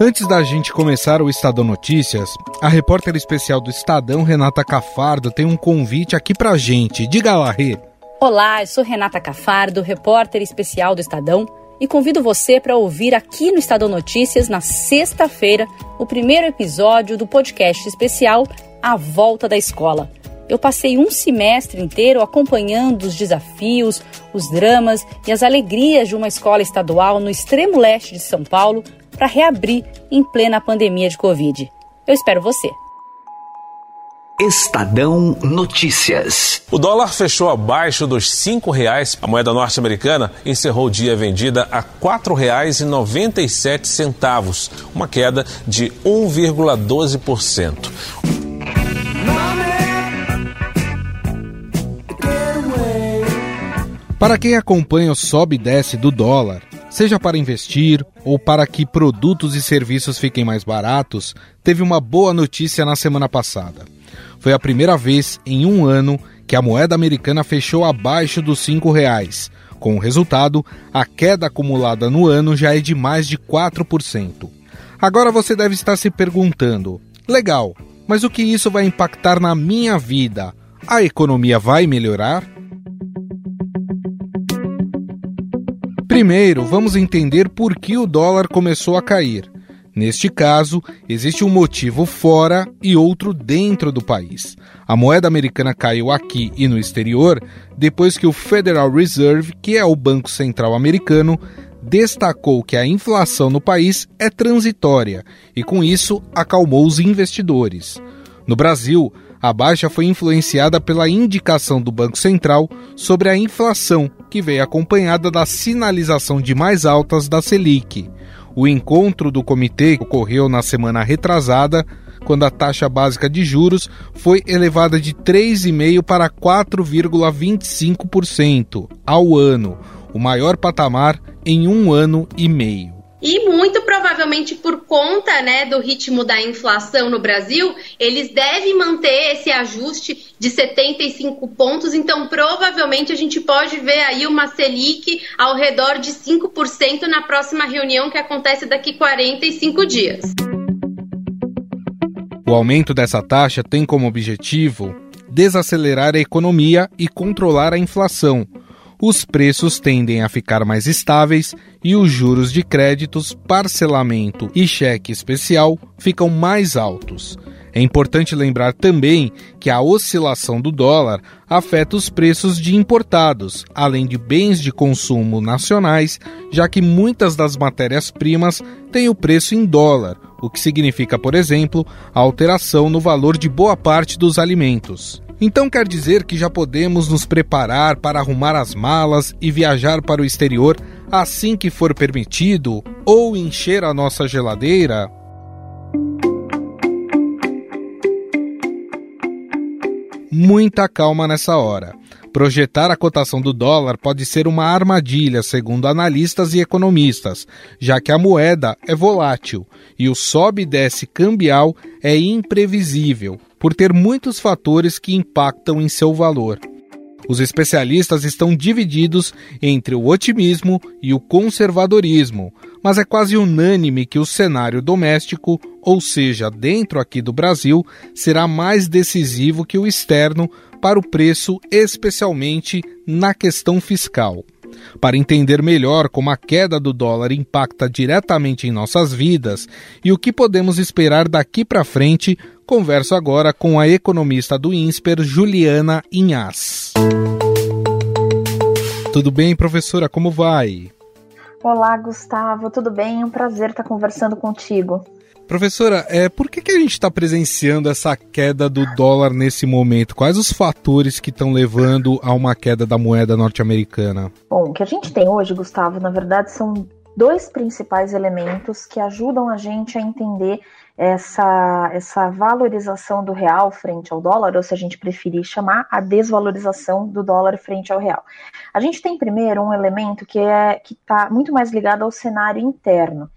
Antes da gente começar o Estadão Notícias, a repórter especial do Estadão, Renata Cafardo, tem um convite aqui pra gente. Diga lá, Rê. Olá, eu sou Renata Cafardo, repórter especial do Estadão, e convido você para ouvir aqui no Estadão Notícias, na sexta-feira, o primeiro episódio do podcast especial A Volta da Escola. Eu passei um semestre inteiro acompanhando os desafios, os dramas e as alegrias de uma escola estadual no extremo leste de São Paulo para reabrir em plena pandemia de Covid. Eu espero você. Estadão Notícias. O dólar fechou abaixo dos cinco reais. A moeda norte-americana encerrou o dia vendida a quatro reais e noventa e sete centavos, uma queda de 1,12%. Para quem acompanha o sobe e desce do dólar, seja para investir ou para que produtos e serviços fiquem mais baratos, teve uma boa notícia na semana passada. Foi a primeira vez em um ano que a moeda americana fechou abaixo dos cinco reais. Com o resultado, a queda acumulada no ano já é de mais de 4%. Agora você deve estar se perguntando: legal, mas o que isso vai impactar na minha vida? A economia vai melhorar? Primeiro, vamos entender por que o dólar começou a cair. Neste caso, existe um motivo fora e outro dentro do país. A moeda americana caiu aqui e no exterior depois que o Federal Reserve, que é o Banco Central americano, destacou que a inflação no país é transitória e, com isso, acalmou os investidores. No Brasil, a baixa foi influenciada pela indicação do Banco Central sobre a inflação, que veio acompanhada da sinalização de mais altas da Selic. O encontro do comitê ocorreu na semana retrasada, quando a taxa básica de juros foi elevada de 3,5% para 4,25% ao ano, o maior patamar em um ano e meio. E muito provavelmente por conta né, do ritmo da inflação no Brasil, eles devem manter esse ajuste de 75 pontos. Então, provavelmente a gente pode ver aí uma Selic ao redor de 5% na próxima reunião que acontece daqui 45 dias. O aumento dessa taxa tem como objetivo desacelerar a economia e controlar a inflação os preços tendem a ficar mais estáveis e os juros de créditos, parcelamento e cheque especial ficam mais altos. É importante lembrar também que a oscilação do dólar afeta os preços de importados, além de bens de consumo nacionais, já que muitas das matérias-primas têm o preço em dólar, o que significa, por exemplo, a alteração no valor de boa parte dos alimentos. Então quer dizer que já podemos nos preparar para arrumar as malas e viajar para o exterior assim que for permitido ou encher a nossa geladeira? Muita calma nessa hora. Projetar a cotação do dólar pode ser uma armadilha, segundo analistas e economistas, já que a moeda é volátil e o sobe e desce cambial é imprevisível, por ter muitos fatores que impactam em seu valor. Os especialistas estão divididos entre o otimismo e o conservadorismo, mas é quase unânime que o cenário doméstico, ou seja, dentro aqui do Brasil, será mais decisivo que o externo para o preço, especialmente na questão fiscal. Para entender melhor como a queda do dólar impacta diretamente em nossas vidas e o que podemos esperar daqui para frente, converso agora com a economista do INSPER, Juliana Inhas. Tudo bem, professora? Como vai? Olá, Gustavo. Tudo bem? É um prazer estar conversando contigo. Professora, é, por que, que a gente está presenciando essa queda do dólar nesse momento? Quais os fatores que estão levando a uma queda da moeda norte-americana? Bom, o que a gente tem hoje, Gustavo, na verdade são dois principais elementos que ajudam a gente a entender essa, essa valorização do real frente ao dólar, ou se a gente preferir chamar a desvalorização do dólar frente ao real. A gente tem primeiro um elemento que é que está muito mais ligado ao cenário interno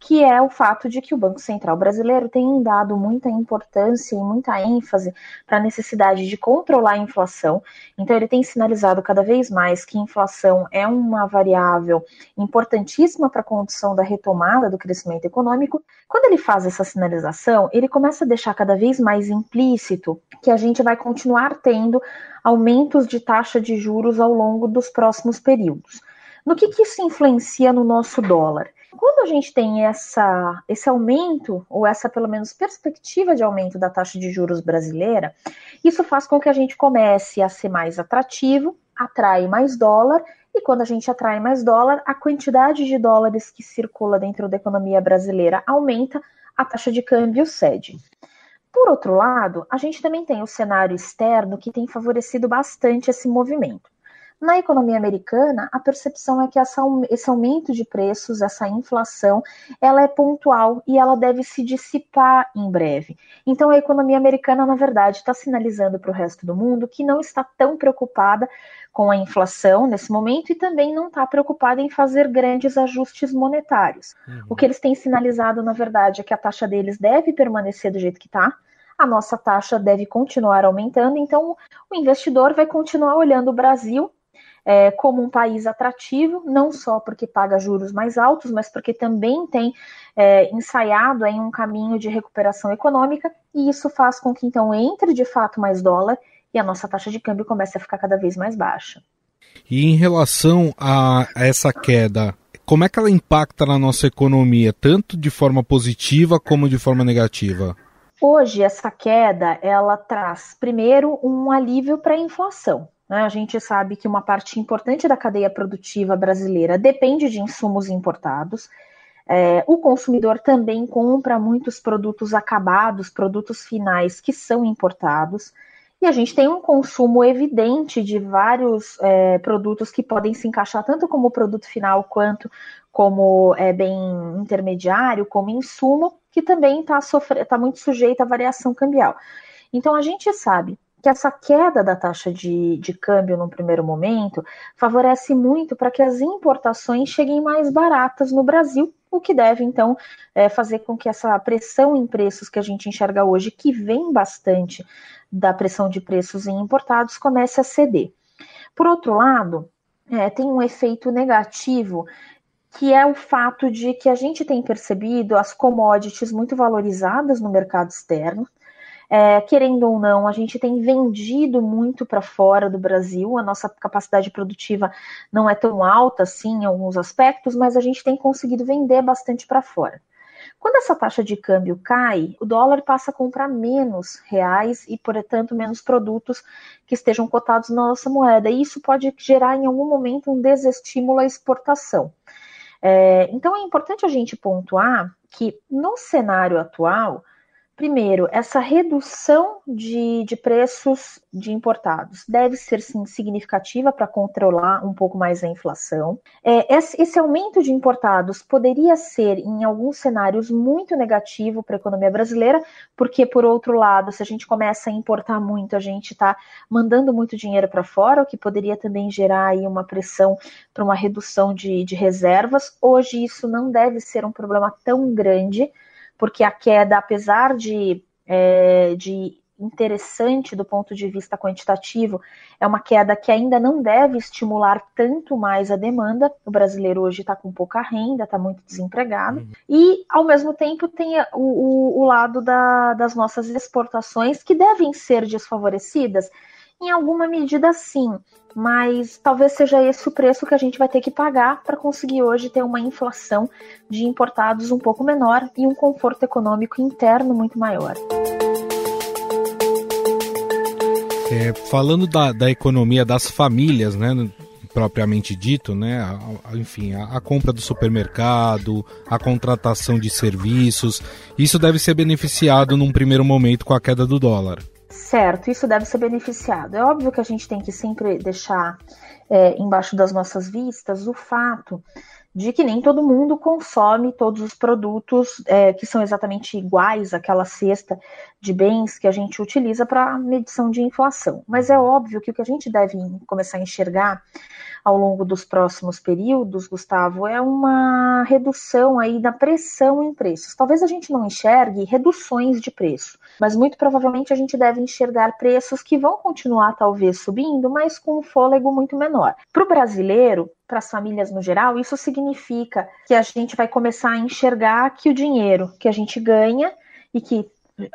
que é o fato de que o Banco Central brasileiro tem dado muita importância e muita ênfase para a necessidade de controlar a inflação. Então, ele tem sinalizado cada vez mais que inflação é uma variável importantíssima para a condição da retomada do crescimento econômico. Quando ele faz essa sinalização, ele começa a deixar cada vez mais implícito que a gente vai continuar tendo aumentos de taxa de juros ao longo dos próximos períodos. No que, que isso influencia no nosso dólar? Quando a gente tem essa, esse aumento, ou essa pelo menos perspectiva de aumento da taxa de juros brasileira, isso faz com que a gente comece a ser mais atrativo, atrai mais dólar, e quando a gente atrai mais dólar, a quantidade de dólares que circula dentro da economia brasileira aumenta, a taxa de câmbio cede. Por outro lado, a gente também tem o cenário externo que tem favorecido bastante esse movimento. Na economia americana, a percepção é que essa, esse aumento de preços, essa inflação, ela é pontual e ela deve se dissipar em breve. Então, a economia americana, na verdade, está sinalizando para o resto do mundo que não está tão preocupada com a inflação nesse momento e também não está preocupada em fazer grandes ajustes monetários. Uhum. O que eles têm sinalizado, na verdade, é que a taxa deles deve permanecer do jeito que está a nossa taxa deve continuar aumentando, então o investidor vai continuar olhando o Brasil é, como um país atrativo, não só porque paga juros mais altos, mas porque também tem é, ensaiado em um caminho de recuperação econômica, e isso faz com que então entre de fato mais dólar e a nossa taxa de câmbio comece a ficar cada vez mais baixa. E em relação a essa queda, como é que ela impacta na nossa economia, tanto de forma positiva como de forma negativa? Hoje, essa queda, ela traz, primeiro, um alívio para a inflação. Né? A gente sabe que uma parte importante da cadeia produtiva brasileira depende de insumos importados. É, o consumidor também compra muitos produtos acabados, produtos finais que são importados. E a gente tem um consumo evidente de vários é, produtos que podem se encaixar tanto como produto final quanto como é, bem intermediário, como insumo, que também está tá muito sujeito à variação cambial. Então a gente sabe que essa queda da taxa de, de câmbio no primeiro momento favorece muito para que as importações cheguem mais baratas no Brasil, o que deve, então, é, fazer com que essa pressão em preços que a gente enxerga hoje, que vem bastante da pressão de preços em importados, comece a ceder. Por outro lado, é, tem um efeito negativo que é o fato de que a gente tem percebido as commodities muito valorizadas no mercado externo, é, querendo ou não, a gente tem vendido muito para fora do Brasil, a nossa capacidade produtiva não é tão alta assim em alguns aspectos, mas a gente tem conseguido vender bastante para fora. Quando essa taxa de câmbio cai, o dólar passa a comprar menos reais e, portanto, menos produtos que estejam cotados na nossa moeda. E isso pode gerar, em algum momento, um desestímulo à exportação. É, então, é importante a gente pontuar que, no cenário atual, Primeiro, essa redução de, de preços de importados deve ser sim significativa para controlar um pouco mais a inflação. É, esse, esse, aumento de importados poderia ser, em alguns cenários, muito negativo para a economia brasileira, porque, por outro lado, se a gente começa a importar muito, a gente está mandando muito dinheiro para fora, o que poderia também gerar aí uma pressão para uma redução de, de reservas. Hoje, isso não deve ser um problema tão grande porque a queda, apesar de, é, de interessante do ponto de vista quantitativo, é uma queda que ainda não deve estimular tanto mais a demanda. O brasileiro hoje está com pouca renda, está muito desempregado, uhum. e ao mesmo tempo tem o, o, o lado da, das nossas exportações que devem ser desfavorecidas. Em alguma medida, sim, mas talvez seja esse o preço que a gente vai ter que pagar para conseguir hoje ter uma inflação de importados um pouco menor e um conforto econômico interno muito maior. É, falando da, da economia das famílias, né, propriamente dito, né, enfim, a, a compra do supermercado, a contratação de serviços, isso deve ser beneficiado num primeiro momento com a queda do dólar. Certo, isso deve ser beneficiado. É óbvio que a gente tem que sempre deixar é, embaixo das nossas vistas o fato de que nem todo mundo consome todos os produtos é, que são exatamente iguais àquela cesta de bens que a gente utiliza para medição de inflação. Mas é óbvio que o que a gente deve começar a enxergar ao longo dos próximos períodos, Gustavo, é uma redução aí da pressão em preços. Talvez a gente não enxergue reduções de preço, mas muito provavelmente a gente deve enxergar preços que vão continuar talvez subindo, mas com um fôlego muito menor. Para o brasileiro, para as famílias no geral, isso significa que a gente vai começar a enxergar que o dinheiro que a gente ganha e que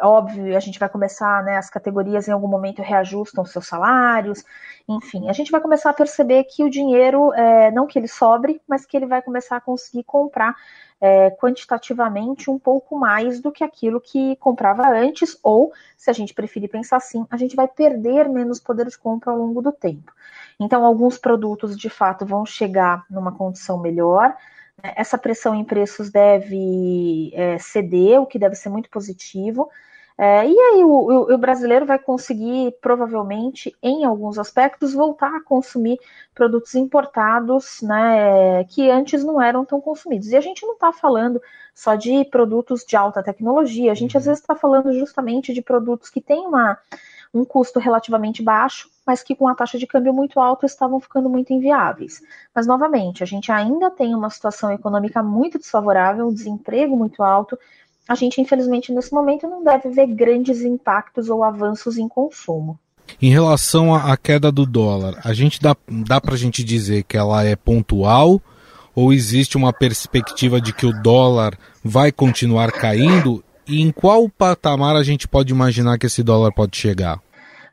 óbvio, a gente vai começar, né, as categorias em algum momento reajustam seus salários, enfim, a gente vai começar a perceber que o dinheiro, é, não que ele sobre, mas que ele vai começar a conseguir comprar é, quantitativamente um pouco mais do que aquilo que comprava antes, ou, se a gente preferir pensar assim, a gente vai perder menos poder de compra ao longo do tempo. Então, alguns produtos de fato vão chegar numa condição melhor, essa pressão em preços deve é, ceder, o que deve ser muito positivo. É, e aí o, o, o, brasileiro vai conseguir, provavelmente, em alguns aspectos, voltar a consumir produtos importados, né, que antes não eram tão consumidos. E a gente não está falando só de produtos de alta tecnologia, a gente às vezes está falando justamente de produtos que têm uma, um custo relativamente baixo, mas que com a taxa de câmbio muito alta estavam ficando muito inviáveis. Mas, novamente, a gente ainda tem uma situação econômica muito desfavorável, um desemprego muito alto. A gente, infelizmente, nesse momento não deve ver grandes impactos ou avanços em consumo. Em relação à queda do dólar, a gente dá, dá para a gente dizer que ela é pontual ou existe uma perspectiva de que o dólar vai continuar caindo? E em qual patamar a gente pode imaginar que esse dólar pode chegar?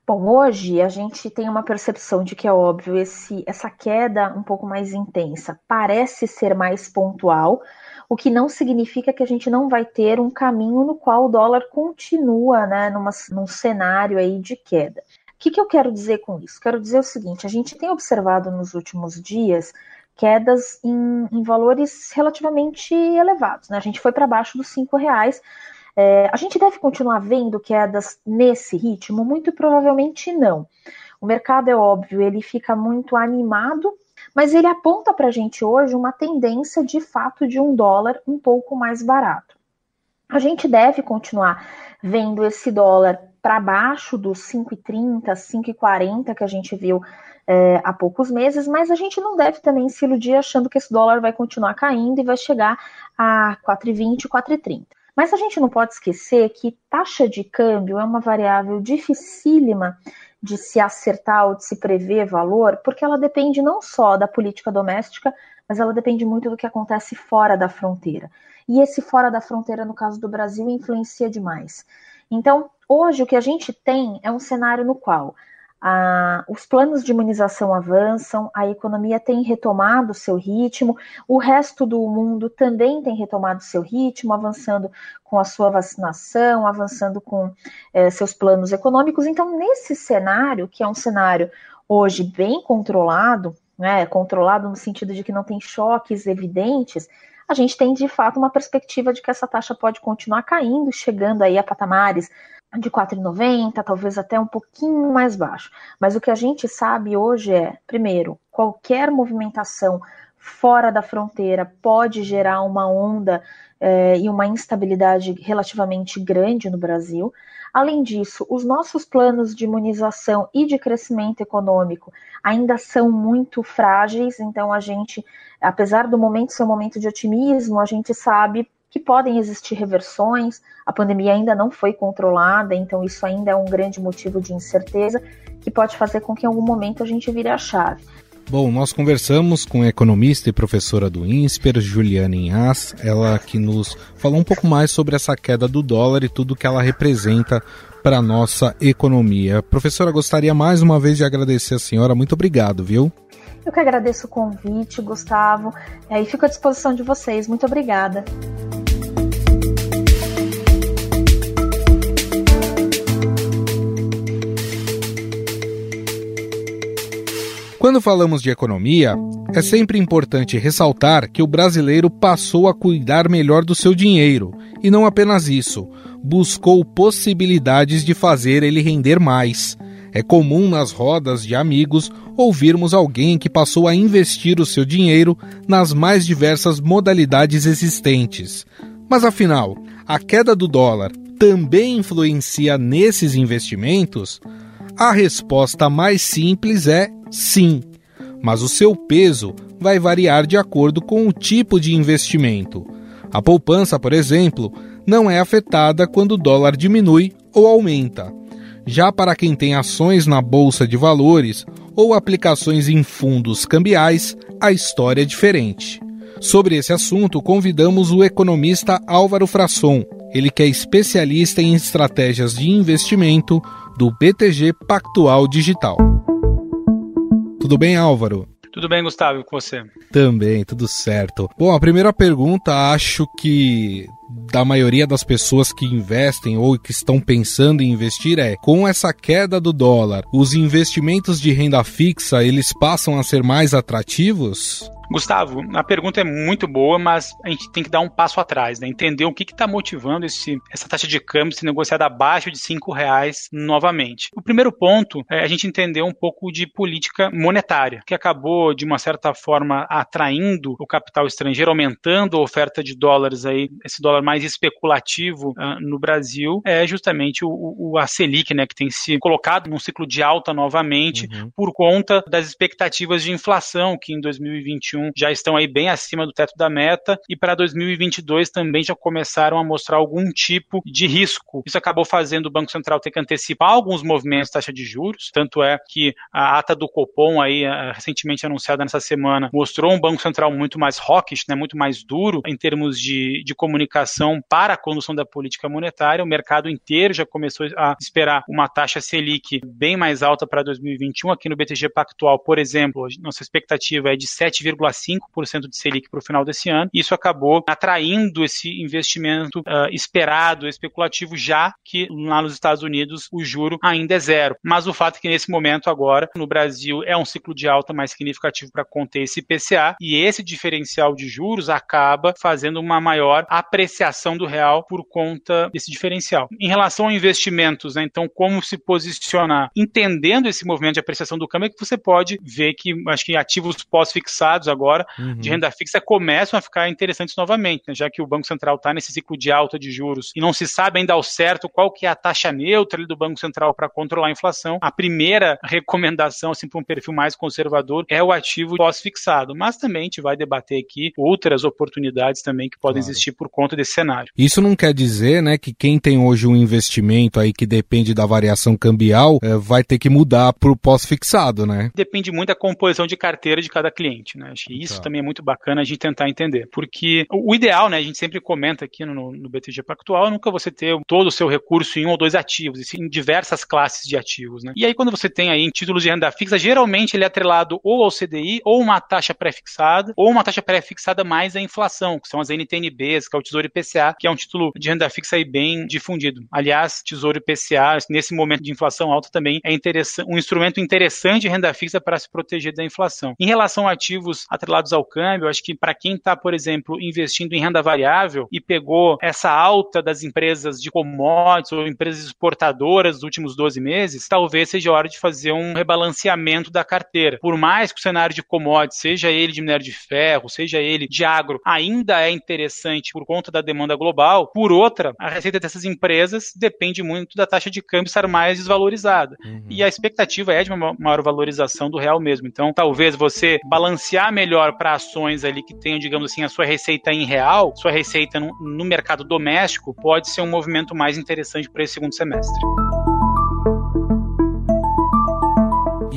Bom, hoje a gente tem uma percepção de que é óbvio esse, essa queda um pouco mais intensa parece ser mais pontual, o que não significa que a gente não vai ter um caminho no qual o dólar continua né, numa, num cenário aí de queda. O que, que eu quero dizer com isso? Quero dizer o seguinte: a gente tem observado nos últimos dias quedas em, em valores relativamente elevados. Né? A gente foi para baixo dos cinco reais é, a gente deve continuar vendo quedas nesse ritmo? Muito provavelmente não. O mercado é óbvio, ele fica muito animado, mas ele aponta para a gente hoje uma tendência de fato de um dólar um pouco mais barato. A gente deve continuar vendo esse dólar para baixo dos 5,30, 5,40 que a gente viu é, há poucos meses, mas a gente não deve também se iludir achando que esse dólar vai continuar caindo e vai chegar a 4,20, 4,30. Mas a gente não pode esquecer que taxa de câmbio é uma variável dificílima de se acertar ou de se prever valor, porque ela depende não só da política doméstica, mas ela depende muito do que acontece fora da fronteira. E esse fora da fronteira, no caso do Brasil, influencia demais. Então, hoje o que a gente tem é um cenário no qual ah, os planos de imunização avançam, a economia tem retomado seu ritmo, o resto do mundo também tem retomado seu ritmo, avançando com a sua vacinação, avançando com eh, seus planos econômicos. Então, nesse cenário, que é um cenário hoje bem controlado, né, controlado no sentido de que não tem choques evidentes, a gente tem de fato uma perspectiva de que essa taxa pode continuar caindo, chegando aí a patamares de 4,90, talvez até um pouquinho mais baixo. Mas o que a gente sabe hoje é, primeiro, qualquer movimentação fora da fronteira pode gerar uma onda é, e uma instabilidade relativamente grande no Brasil. Além disso, os nossos planos de imunização e de crescimento econômico ainda são muito frágeis, então a gente, apesar do momento ser um momento de otimismo, a gente sabe que podem existir reversões, a pandemia ainda não foi controlada, então isso ainda é um grande motivo de incerteza que pode fazer com que em algum momento a gente vire a chave. Bom, nós conversamos com a economista e professora do INSPER, Juliana Inhas, ela que nos falou um pouco mais sobre essa queda do dólar e tudo que ela representa para a nossa economia. Professora, gostaria mais uma vez de agradecer a senhora, muito obrigado, viu? Eu que agradeço o convite, Gustavo, é, e fico à disposição de vocês. Muito obrigada. Quando falamos de economia, é sempre importante ressaltar que o brasileiro passou a cuidar melhor do seu dinheiro e não apenas isso, buscou possibilidades de fazer ele render mais. É comum nas rodas de amigos ouvirmos alguém que passou a investir o seu dinheiro nas mais diversas modalidades existentes. Mas afinal, a queda do dólar também influencia nesses investimentos? A resposta mais simples é sim, mas o seu peso vai variar de acordo com o tipo de investimento. A poupança, por exemplo, não é afetada quando o dólar diminui ou aumenta. Já para quem tem ações na bolsa de valores ou aplicações em fundos cambiais, a história é diferente. Sobre esse assunto, convidamos o economista Álvaro Frasson, ele que é especialista em estratégias de investimento do BTG Pactual Digital. Tudo bem, Álvaro? Tudo bem, Gustavo, com você? Também, tudo certo. Bom, a primeira pergunta, acho que da maioria das pessoas que investem ou que estão pensando em investir é: com essa queda do dólar, os investimentos de renda fixa, eles passam a ser mais atrativos? Gustavo, a pergunta é muito boa, mas a gente tem que dar um passo atrás, né? entender o que está motivando esse, essa taxa de câmbio ser negociada abaixo de cinco reais novamente. O primeiro ponto é a gente entender um pouco de política monetária, que acabou de uma certa forma atraindo o capital estrangeiro, aumentando a oferta de dólares aí, esse dólar mais especulativo uh, no Brasil, é justamente o, o, a Selic, né, que tem se colocado num ciclo de alta novamente uhum. por conta das expectativas de inflação que em 2021 2021 já estão aí bem acima do teto da meta e para 2022 também já começaram a mostrar algum tipo de risco. Isso acabou fazendo o Banco Central ter que antecipar alguns movimentos de taxa de juros, tanto é que a ata do Copom aí recentemente anunciada nessa semana mostrou um Banco Central muito mais hawkish, né, muito mais duro em termos de, de comunicação para a condução da política monetária. O mercado inteiro já começou a esperar uma taxa Selic bem mais alta para 2021. Aqui no BTG Pactual, por exemplo, nossa expectativa é de 7,5 5% de Selic para o final desse ano. Isso acabou atraindo esse investimento uh, esperado, especulativo, já que lá nos Estados Unidos o juro ainda é zero. Mas o fato é que nesse momento agora, no Brasil, é um ciclo de alta mais significativo para conter esse IPCA e esse diferencial de juros acaba fazendo uma maior apreciação do real por conta desse diferencial. Em relação a investimentos, né, então como se posicionar? Entendendo esse movimento de apreciação do câmbio, é que você pode ver que acho que ativos pós-fixados agora uhum. de renda fixa começam a ficar interessantes novamente, né? já que o Banco Central está nesse ciclo de alta de juros e não se sabe ainda ao certo qual que é a taxa neutra do Banco Central para controlar a inflação. A primeira recomendação assim, para um perfil mais conservador é o ativo pós-fixado, mas também a gente vai debater aqui outras oportunidades também que podem claro. existir por conta desse cenário. Isso não quer dizer né, que quem tem hoje um investimento aí que depende da variação cambial é, vai ter que mudar para o pós-fixado, né? Depende muito da composição de carteira de cada cliente. Né? Acho que isso tá. também é muito bacana a gente tentar entender. Porque o ideal, né, a gente sempre comenta aqui no, no BTG Pactual, é nunca você ter todo o seu recurso em um ou dois ativos, e sim em diversas classes de ativos. Né? E aí, quando você tem aí em títulos de renda fixa, geralmente ele é atrelado ou ao CDI, ou uma taxa pré-fixada, ou uma taxa pré-fixada mais a inflação, que são as NTNBs, que é o Tesouro IPCA, que é um título de renda fixa aí bem difundido. Aliás, Tesouro IPCA, nesse momento de inflação alta, também é um instrumento interessante de renda fixa para se proteger da inflação. Em relação a ativos atrelados ao câmbio, acho que para quem está, por exemplo, investindo em renda variável e pegou essa alta das empresas de commodities ou empresas exportadoras dos últimos 12 meses, talvez seja hora de fazer um rebalanceamento da carteira. Por mais que o cenário de commodities, seja ele de minério de ferro, seja ele de agro, ainda é interessante por conta da demanda global, por outra, a receita dessas empresas depende muito da taxa de câmbio estar mais desvalorizada. Uhum. E a expectativa é de uma maior valorização do real mesmo. Então, talvez você balancear melhor melhor para ações ali que tenham, digamos assim, a sua receita em real, sua receita no, no mercado doméstico, pode ser um movimento mais interessante para esse segundo semestre.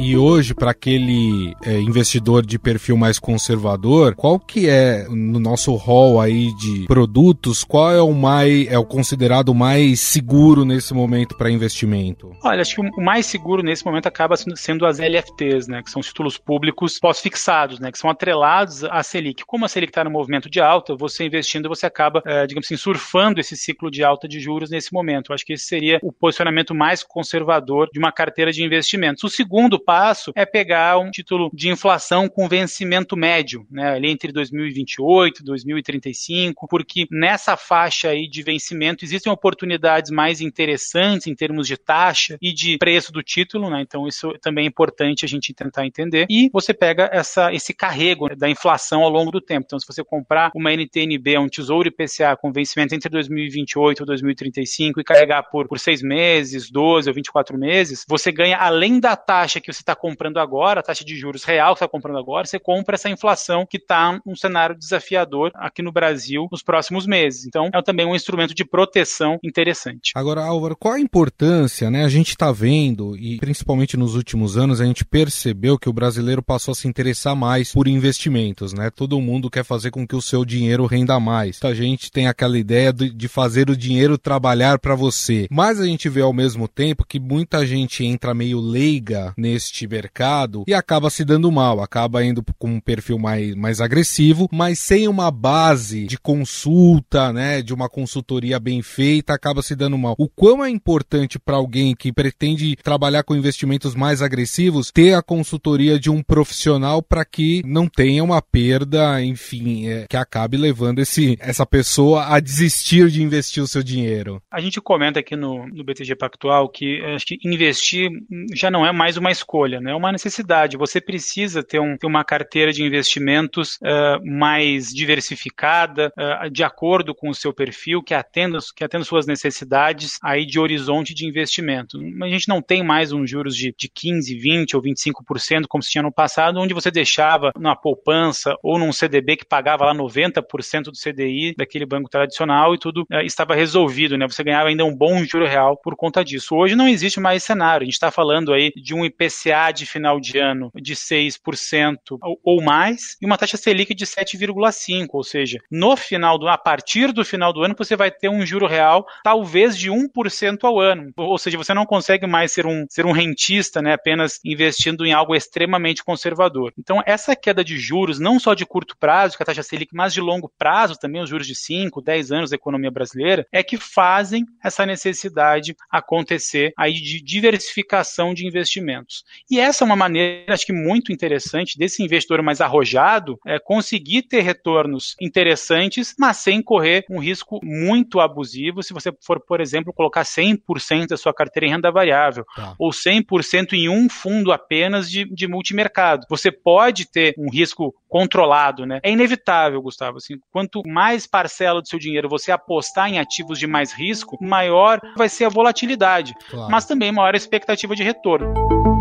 E hoje, para aquele é, investidor de perfil mais conservador, qual que é no nosso hall aí de produtos, qual é o mais é o considerado mais seguro nesse momento para investimento? Olha, acho que o mais seguro nesse momento acaba sendo as LFTs, né, que são os títulos públicos pós-fixados, né, que são atrelados à Selic. Como a Selic está no movimento de alta, você investindo, você acaba, é, digamos assim, surfando esse ciclo de alta de juros nesse momento. acho que esse seria o posicionamento mais conservador de uma carteira de investimentos. O segundo passo passo é pegar um título de inflação com vencimento médio, né, ali entre 2028 e 2035, porque nessa faixa aí de vencimento existem oportunidades mais interessantes em termos de taxa e de preço do título, né? Então isso também é importante a gente tentar entender. E você pega essa, esse carrego da inflação ao longo do tempo. Então, se você comprar uma NTNB, um Tesouro IPCA com vencimento entre 2028 e 2035 e carregar por, por seis meses, 12 ou 24 meses, você ganha além da taxa que você está comprando agora, a taxa de juros real que está comprando agora, você compra essa inflação que está um cenário desafiador aqui no Brasil nos próximos meses. Então, é também um instrumento de proteção interessante. Agora, Álvaro, qual a importância, né? A gente está vendo, e principalmente nos últimos anos, a gente percebeu que o brasileiro passou a se interessar mais por investimentos, né? Todo mundo quer fazer com que o seu dinheiro renda mais. A gente tem aquela ideia de fazer o dinheiro trabalhar para você. Mas a gente vê ao mesmo tempo que muita gente entra meio leiga neste mercado e acaba se dando mal, acaba indo com um perfil mais, mais agressivo, mas sem uma base de consulta, né? De uma consultoria bem feita, acaba se dando mal. O quão é importante para alguém que pretende trabalhar com investimentos mais agressivos ter a consultoria de um profissional para que não tenha uma perda, enfim, é, que acabe levando esse, essa pessoa a desistir de investir o seu dinheiro. A gente comenta aqui no, no BTG Pactual que acho que investir já não é mais uma escolha, né? é uma necessidade. Você precisa ter, um, ter uma carteira de investimentos uh, mais diversificada, uh, de acordo com o seu perfil, que atenda, que atenda suas necessidades aí de horizonte de investimento. A gente não tem mais uns juros de, de 15, 20 ou 25%, como se tinha no passado, onde você deixava na poupança ou num CDB que pagava lá 90% do CDI daquele banco tradicional e tudo uh, estava resolvido, né? Você ganhava ainda um bom juro real por conta disso. Hoje não existe mais cenário. A gente está falando aí de um IPCA de final de ano de 6% ou mais e uma taxa Selic de 7,5%, ou seja, no final do a partir do final do ano você vai ter um juro real talvez de 1% ao ano. Ou seja, você não consegue mais ser um, ser um rentista, né, apenas investindo em algo extremamente conservador. Então, essa queda de juros, não só de curto prazo, que a taxa Selic, mas de longo prazo, também os juros de 5, 10 anos da economia brasileira, é que fazem essa necessidade acontecer aí de diversificação de investimentos. E essa é uma maneira, acho que muito interessante desse investidor mais arrojado é conseguir ter retornos interessantes, mas sem correr um risco muito abusivo se você for, por exemplo, colocar 100% da sua carteira em renda variável tá. ou 100% em um fundo apenas de, de multimercado. Você pode ter um risco controlado, né? É inevitável, Gustavo. Assim, quanto mais parcela do seu dinheiro você apostar em ativos de mais risco, maior vai ser a volatilidade, claro. mas também maior a expectativa de retorno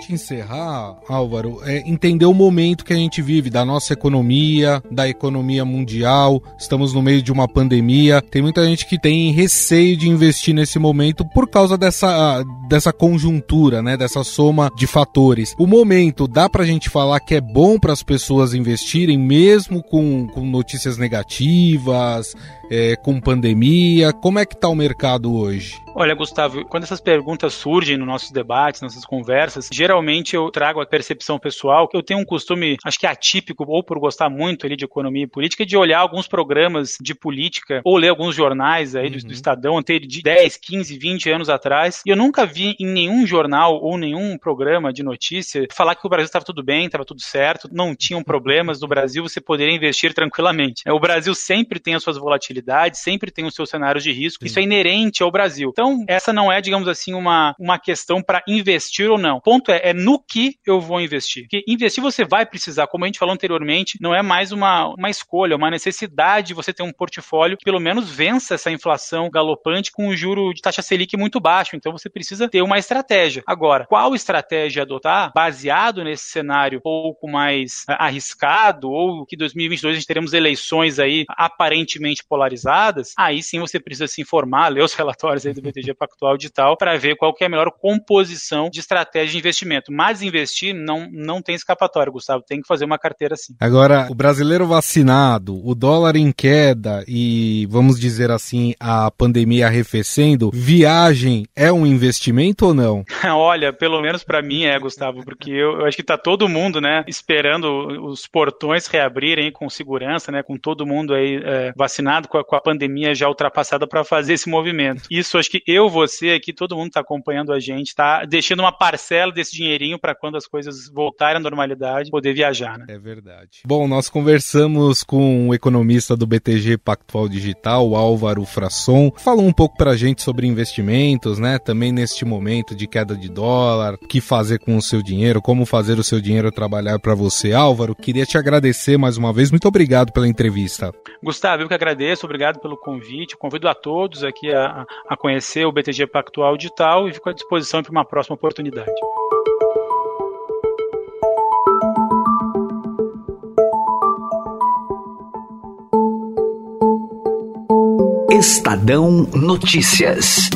gente encerrar, Álvaro, é entender o momento que a gente vive da nossa economia, da economia mundial. Estamos no meio de uma pandemia. Tem muita gente que tem receio de investir nesse momento por causa dessa, dessa conjuntura, né? Dessa soma de fatores. O momento, dá pra gente falar que é bom para as pessoas investirem, mesmo com, com notícias negativas, é, com pandemia? Como é que está o mercado hoje? Olha, Gustavo, quando essas perguntas surgem nos nossos debates, nossas conversas, geralmente eu trago a percepção pessoal que eu tenho um costume, acho que atípico, ou por gostar muito ali de economia e política, de olhar alguns programas de política ou ler alguns jornais aí uhum. do, do Estadão de 10, 15, 20 anos atrás, e eu nunca vi em nenhum jornal ou nenhum programa de notícia falar que o Brasil estava tudo bem, estava tudo certo, não tinham problemas no Brasil, você poderia investir tranquilamente. O Brasil sempre tem as suas volatilidades sempre tem os seus cenários de risco. Sim. Isso é inerente ao Brasil. Então, essa não é, digamos assim, uma, uma questão para investir ou não. O ponto é, é no que eu vou investir. Porque investir você vai precisar, como a gente falou anteriormente, não é mais uma, uma escolha, uma necessidade de você ter um portfólio que pelo menos vença essa inflação galopante com um juro de taxa Selic muito baixo. Então, você precisa ter uma estratégia. Agora, qual estratégia adotar baseado nesse cenário um pouco mais arriscado ou que 2022 a gente teremos eleições aí aparentemente polarizadas polarizadas, aí sim você precisa se informar, ler os relatórios aí do BTG Pactual de tal, para ver qual que é a melhor composição de estratégia de investimento. Mas investir não, não tem escapatória, Gustavo, tem que fazer uma carteira assim. Agora, o brasileiro vacinado, o dólar em queda e, vamos dizer assim, a pandemia arrefecendo, viagem é um investimento ou não? Olha, pelo menos para mim é, Gustavo, porque eu, eu acho que tá todo mundo, né, esperando os portões reabrirem com segurança, né, com todo mundo aí é, vacinado com a a, com a pandemia já ultrapassada para fazer esse movimento. Isso acho que eu, você aqui, todo mundo está acompanhando a gente, está deixando uma parcela desse dinheirinho para quando as coisas voltarem à normalidade, poder viajar. Né? É verdade. Bom, nós conversamos com o economista do BTG Pactual Digital, Álvaro Frasson, falou um pouco para a gente sobre investimentos, né? Também neste momento de queda de dólar, o que fazer com o seu dinheiro, como fazer o seu dinheiro trabalhar para você. Álvaro, queria te agradecer mais uma vez. Muito obrigado pela entrevista. Gustavo, eu que agradeço, obrigado pelo convite. Convido a todos aqui a, a conhecer o BTG Pactual Digital e fico à disposição para uma próxima oportunidade. Estadão Notícias.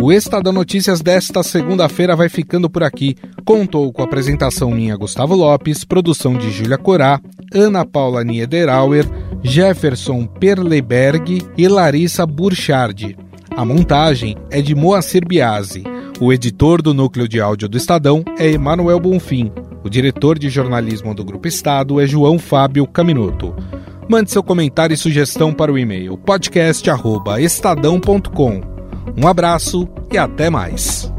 O Estadão Notícias desta segunda-feira vai ficando por aqui. Contou com a apresentação minha Gustavo Lopes, produção de Júlia Corá, Ana Paula Niederauer, Jefferson Perleberg e Larissa Burchardi. A montagem é de Moacir Biasi. O editor do núcleo de áudio do Estadão é Emanuel Bonfim. O diretor de jornalismo do Grupo Estado é João Fábio Caminoto. Mande seu comentário e sugestão para o e-mail podcast@estadão.com. Um abraço e até mais.